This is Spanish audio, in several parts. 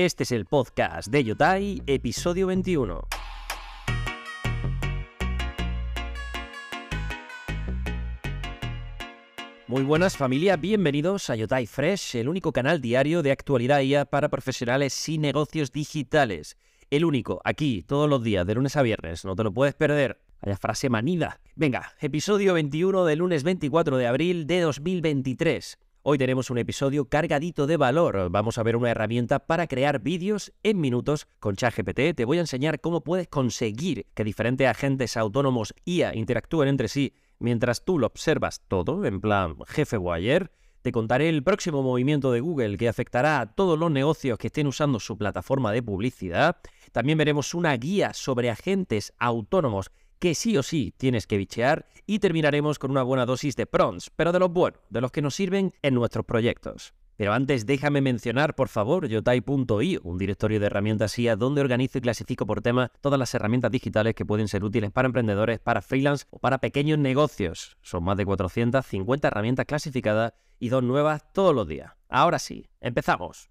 Este es el podcast de Yotai, episodio 21. Muy buenas familia, bienvenidos a Yotai Fresh, el único canal diario de actualidad IA para profesionales y negocios digitales. El único, aquí, todos los días, de lunes a viernes, no te lo puedes perder. Vaya frase manida. Venga, episodio 21 del lunes 24 de abril de 2023. Hoy tenemos un episodio cargadito de valor. Vamos a ver una herramienta para crear vídeos en minutos con ChatGPT. Te voy a enseñar cómo puedes conseguir que diferentes agentes autónomos IA interactúen entre sí mientras tú lo observas todo, en plan jefe wire. Te contaré el próximo movimiento de Google que afectará a todos los negocios que estén usando su plataforma de publicidad. También veremos una guía sobre agentes autónomos que sí o sí tienes que bichear y terminaremos con una buena dosis de prons, pero de los buenos, de los que nos sirven en nuestros proyectos. Pero antes déjame mencionar, por favor, yotai.io, un directorio de herramientas IA donde organizo y clasifico por tema todas las herramientas digitales que pueden ser útiles para emprendedores, para freelance o para pequeños negocios. Son más de 450 herramientas clasificadas y dos nuevas todos los días. Ahora sí, empezamos.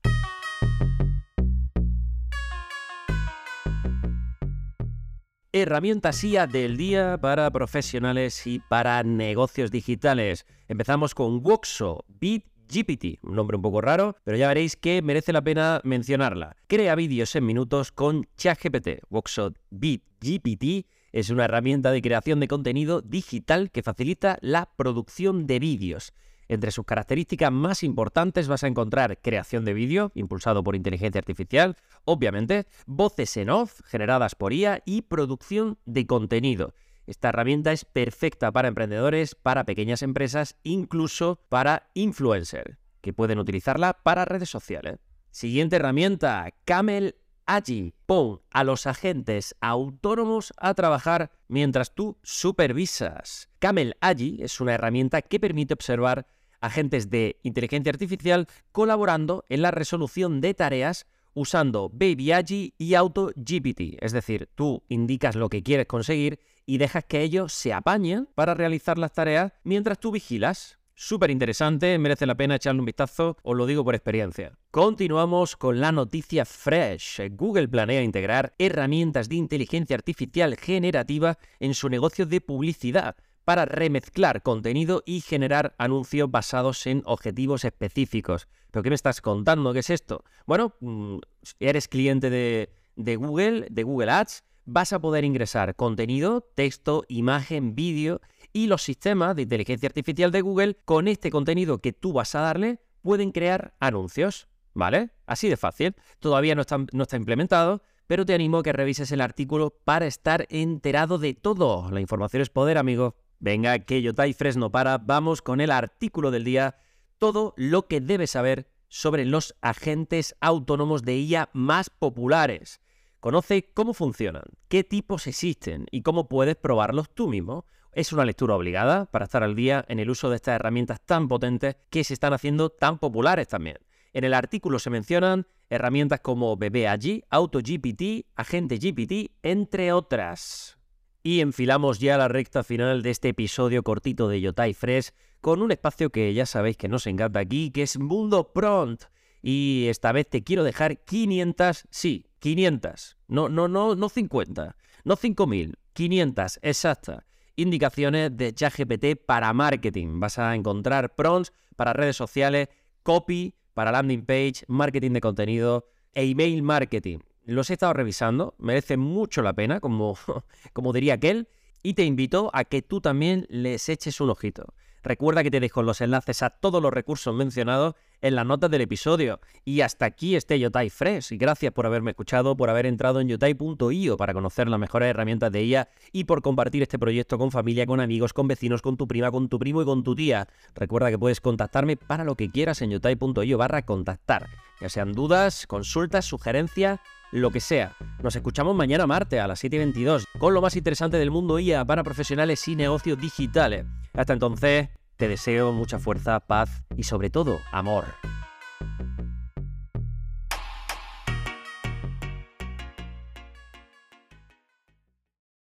Herramientas IA del día para profesionales y para negocios digitales. Empezamos con Woxo BitGPT, un nombre un poco raro, pero ya veréis que merece la pena mencionarla. Crea vídeos en minutos con ChatGPT. Woxo BitGPT es una herramienta de creación de contenido digital que facilita la producción de vídeos. Entre sus características más importantes vas a encontrar creación de vídeo, impulsado por inteligencia artificial, obviamente, voces en off, generadas por IA, y producción de contenido. Esta herramienta es perfecta para emprendedores, para pequeñas empresas, incluso para influencers, que pueden utilizarla para redes sociales. Siguiente herramienta, Camel Agi. Pon a los agentes autónomos a trabajar mientras tú supervisas. Camel Agi es una herramienta que permite observar agentes de inteligencia artificial colaborando en la resolución de tareas usando Baby y AutoGPT. Es decir, tú indicas lo que quieres conseguir y dejas que ellos se apañen para realizar las tareas mientras tú vigilas. Súper interesante, merece la pena echarle un vistazo, os lo digo por experiencia. Continuamos con la noticia fresh. Google planea integrar herramientas de inteligencia artificial generativa en su negocio de publicidad para remezclar contenido y generar anuncios basados en objetivos específicos. ¿Pero qué me estás contando? ¿Qué es esto? Bueno, mm, eres cliente de, Google, de Google Ads, vas a poder ingresar contenido, texto, imagen, vídeo y los sistemas de inteligencia artificial de Google con este contenido que tú vas a darle pueden crear anuncios, ¿vale? Así de fácil. Todavía no está, no está implementado, pero te animo a que revises el artículo para estar enterado de todo. La información es poder, amigo. Venga, que Yotai Fresno para, vamos con el artículo del día, todo lo que debes saber sobre los agentes autónomos de IA más populares. Conoce cómo funcionan, qué tipos existen y cómo puedes probarlos tú mismo. Es una lectura obligada para estar al día en el uso de estas herramientas tan potentes que se están haciendo tan populares también. En el artículo se mencionan herramientas como BBAG, AutoGPT, Agente GPT, entre otras. Y enfilamos ya la recta final de este episodio cortito de Yotai Fresh con un espacio que ya sabéis que nos encanta aquí, que es Mundo Prompt. Y esta vez te quiero dejar 500, sí, 500, no, no, no, no 50, no 5000, 500, exacta. Indicaciones de ChatGPT para marketing. Vas a encontrar prompts para redes sociales, copy para landing page, marketing de contenido e email marketing. Los he estado revisando, merece mucho la pena, como, como diría aquel, y te invito a que tú también les eches un ojito. Recuerda que te dejo los enlaces a todos los recursos mencionados en las notas del episodio. Y hasta aquí este Yotai Fresh. Y gracias por haberme escuchado, por haber entrado en yotai.io para conocer las mejores herramientas de IA y por compartir este proyecto con familia, con amigos, con vecinos, con tu prima, con tu primo y con tu tía. Recuerda que puedes contactarme para lo que quieras en yotai.io barra contactar. Ya sean dudas, consultas, sugerencias lo que sea. Nos escuchamos mañana martes a las 7.22 con lo más interesante del mundo IA para profesionales y negocios digitales. Hasta entonces, te deseo mucha fuerza, paz y sobre todo amor.